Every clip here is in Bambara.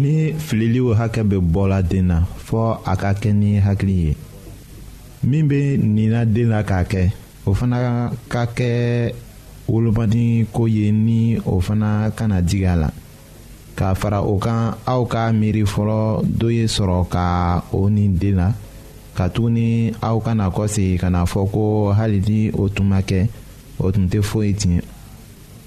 ni fililiw hakɛ bɛ bɔla den na fɔɔ a ka kɛ ni hakili ye min bɛ nina den na k'a kɛ o fana ka kɛ wolomani ko ye ni o fana kana digi a la k'a fara o kan aw ka miiri fɔlɔ dɔ ye sɔrɔ ka o ni den na katuguni aw kana kɔsegin ka na fɔ ko hali ni o tun ma kɛ o tun tɛ foyi tiɲɛ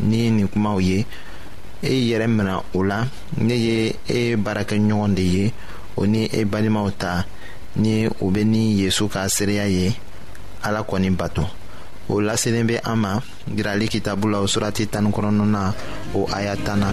ni ye nin kumaw ye e yɛrɛ mina o la ne ye e baarakɛɲɔgɔn de ye o ni e balimaw ta ni o bɛ ni yesu ka seereya ye ala kɔni bato o laselen bɛ an ma jirali kitabu la o surati tan ni kɔnɔntɔnnan o aya tan na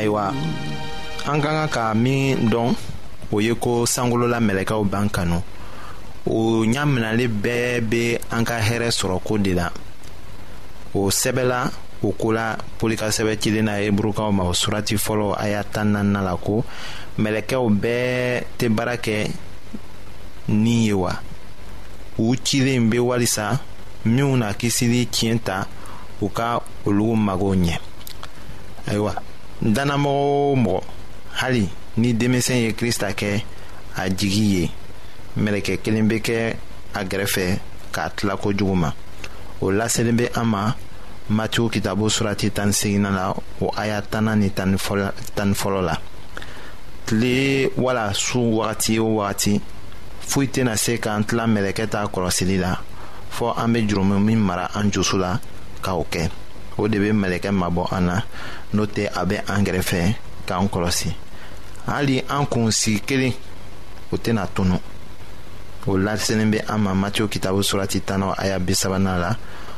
ayiwa an ka kan ka min dɔn o ye ko sankolola mɛlɛkɛw b'an kanu o ɲaminali bɛɛ bɛ an ka hɛrɛ sɔrɔko de la o sɛbɛla o ko la pɔli ka sɛbɛ cilen na heburukaw ma o surati fɔlɔ a y'a tan naaninan la ko mɛlɛkɛw bɛɛ tɛ baara kɛ ni ye wa u cilen bɛ walisa minnu na kisili tiɲɛ ta u ka olu mago ɲɛ ayiwa dannamɔgɔ o mɔgɔ hali ni denmisɛn ye krista kɛ a jigi ye mɛlɛkɛ kelen bɛ kɛ a gɛrɛfɛ k'a tila kojugu ma o laselen bɛ an ma matiw kitabu surati tan seginna la o aya tanna ni tan ni fɔlɔ la tile wala su wagati o wagati foyi tɛna se k'an tila mɛlɛkɛ ta kɔlɔsili la fɔɔ an be jurumi min mara an jusu la ka o kɛ o de be mɛlɛkɛ mabɔ an na n'o tɛ a be an gɛrɛfɛ k'an kɔlɔsi hali an kun sigi kelen o tɛna tunu o lasenin be an ma matiyo kitabu surati tanɔ aya bisabanan la